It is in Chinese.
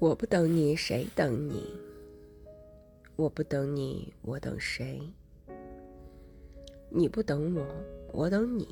我不等你谁等你？我不等你我等谁？你不等我我等你。